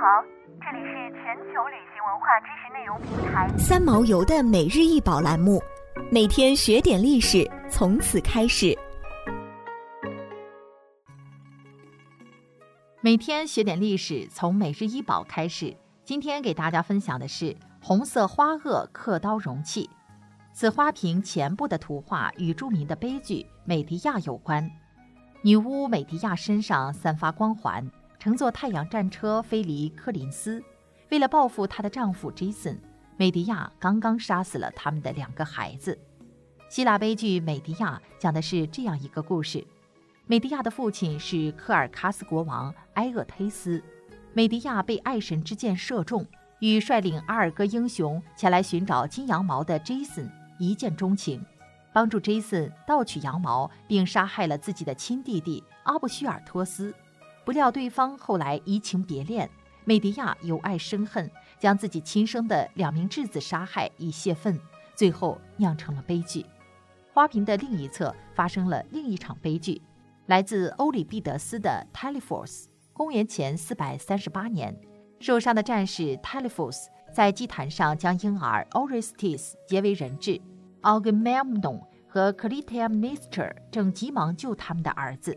好，这里是全球旅行文化知识内容平台三毛游的每日一宝栏目，每天学点历史，从此开始。每天学点历史，从每日一宝开始。今天给大家分享的是红色花萼刻刀容器。此花瓶前部的图画与著名的悲剧美狄亚有关。女巫美狄亚身上散发光环，乘坐太阳战车飞离柯林斯。为了报复她的丈夫 Jason，美狄亚刚刚杀死了他们的两个孩子。希腊悲剧美狄亚讲的是这样一个故事。美狄亚的父亲是科尔喀斯国王埃厄忒斯，美狄亚被爱神之箭射中，与率领阿尔戈英雄前来寻找金羊毛的 Jason 一见钟情，帮助 Jason 盗取羊毛，并杀害了自己的亲弟弟阿布须尔托斯。不料对方后来移情别恋，美狄亚由爱生恨，将自己亲生的两名质子杀害以泄愤，最后酿成了悲剧。花瓶的另一侧发生了另一场悲剧。来自欧里庇得斯的 t e l e p h o s 公元前四百三十八年，受伤的战士 t e l e p h o s 在祭坛上将婴儿 Orestes 劫为人质，Agamemnon 和 c l i t e m n e s t r 正急忙救他们的儿子。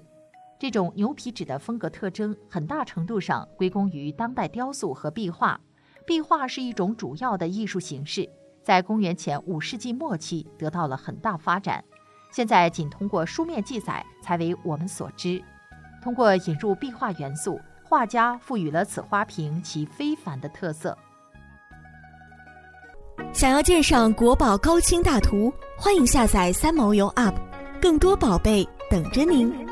这种牛皮纸的风格特征，很大程度上归功于当代雕塑和壁画。壁画是一种主要的艺术形式，在公元前五世纪末期得到了很大发展。现在仅通过书面记载才为我们所知。通过引入壁画元素，画家赋予了此花瓶其非凡的特色。想要鉴赏国宝高清大图，欢迎下载三毛游 App，更多宝贝等着您。